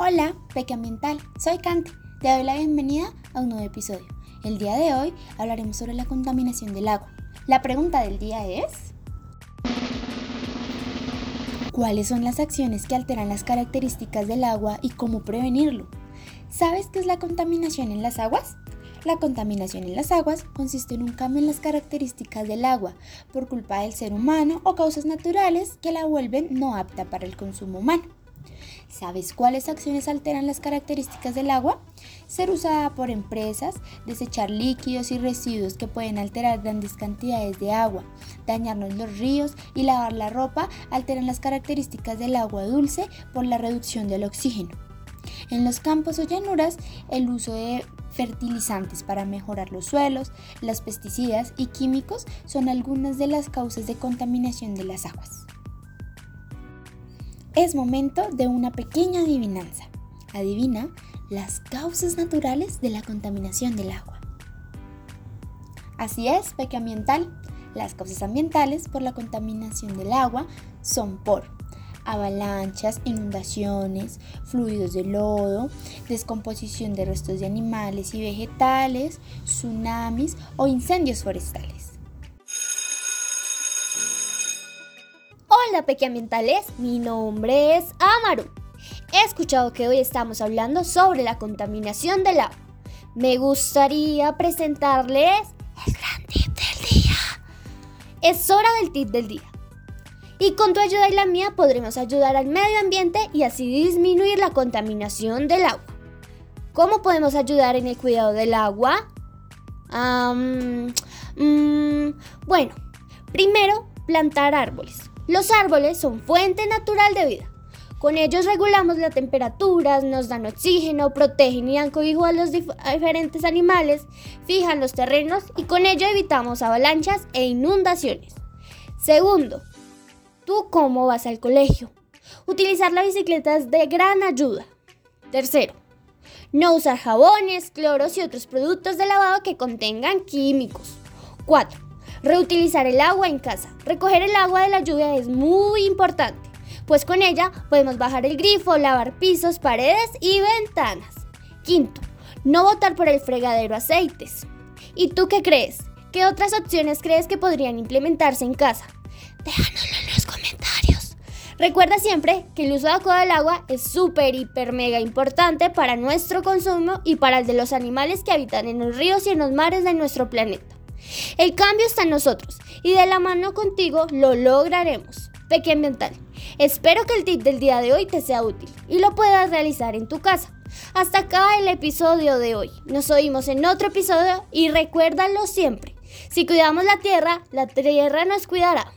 Hola, Peque Ambiental, soy Cante. Te doy la bienvenida a un nuevo episodio. El día de hoy hablaremos sobre la contaminación del agua. La pregunta del día es... ¿Cuáles son las acciones que alteran las características del agua y cómo prevenirlo? ¿Sabes qué es la contaminación en las aguas? La contaminación en las aguas consiste en un cambio en las características del agua por culpa del ser humano o causas naturales que la vuelven no apta para el consumo humano. ¿Sabes cuáles acciones alteran las características del agua? Ser usada por empresas, desechar líquidos y residuos que pueden alterar grandes cantidades de agua, dañarnos los ríos y lavar la ropa alteran las características del agua dulce por la reducción del oxígeno. En los campos o llanuras, el uso de fertilizantes para mejorar los suelos, los pesticidas y químicos son algunas de las causas de contaminación de las aguas. Es momento de una pequeña adivinanza. Adivina las causas naturales de la contaminación del agua. Así es, peque ambiental. Las causas ambientales por la contaminación del agua son por avalanchas, inundaciones, fluidos de lodo, descomposición de restos de animales y vegetales, tsunamis o incendios forestales. Hola pequeambientales, mi nombre es Amaru. He escuchado que hoy estamos hablando sobre la contaminación del agua. Me gustaría presentarles el gran tip del día. Es hora del tip del día. Y con tu ayuda y la mía podremos ayudar al medio ambiente y así disminuir la contaminación del agua. ¿Cómo podemos ayudar en el cuidado del agua? Mm, bueno, primero plantar árboles. Los árboles son fuente natural de vida. Con ellos regulamos las temperaturas, nos dan oxígeno, protegen y dan cobijo a los diferentes animales, fijan los terrenos y con ello evitamos avalanchas e inundaciones. Segundo, ¿tú cómo vas al colegio? Utilizar la bicicleta es de gran ayuda. Tercero, no usar jabones, cloros y otros productos de lavado que contengan químicos. Cuatro, Reutilizar el agua en casa. Recoger el agua de la lluvia es muy importante, pues con ella podemos bajar el grifo, lavar pisos, paredes y ventanas. Quinto, no botar por el fregadero aceites. ¿Y tú qué crees? ¿Qué otras opciones crees que podrían implementarse en casa? Déjanoslo en los comentarios. Recuerda siempre que el uso adecuado del agua es súper, hiper, mega importante para nuestro consumo y para el de los animales que habitan en los ríos y en los mares de nuestro planeta. El cambio está en nosotros y de la mano contigo lo lograremos. Peque Ambiental, espero que el tip del día de hoy te sea útil y lo puedas realizar en tu casa. Hasta acá el episodio de hoy. Nos oímos en otro episodio y recuérdalo siempre. Si cuidamos la tierra, la tierra nos cuidará.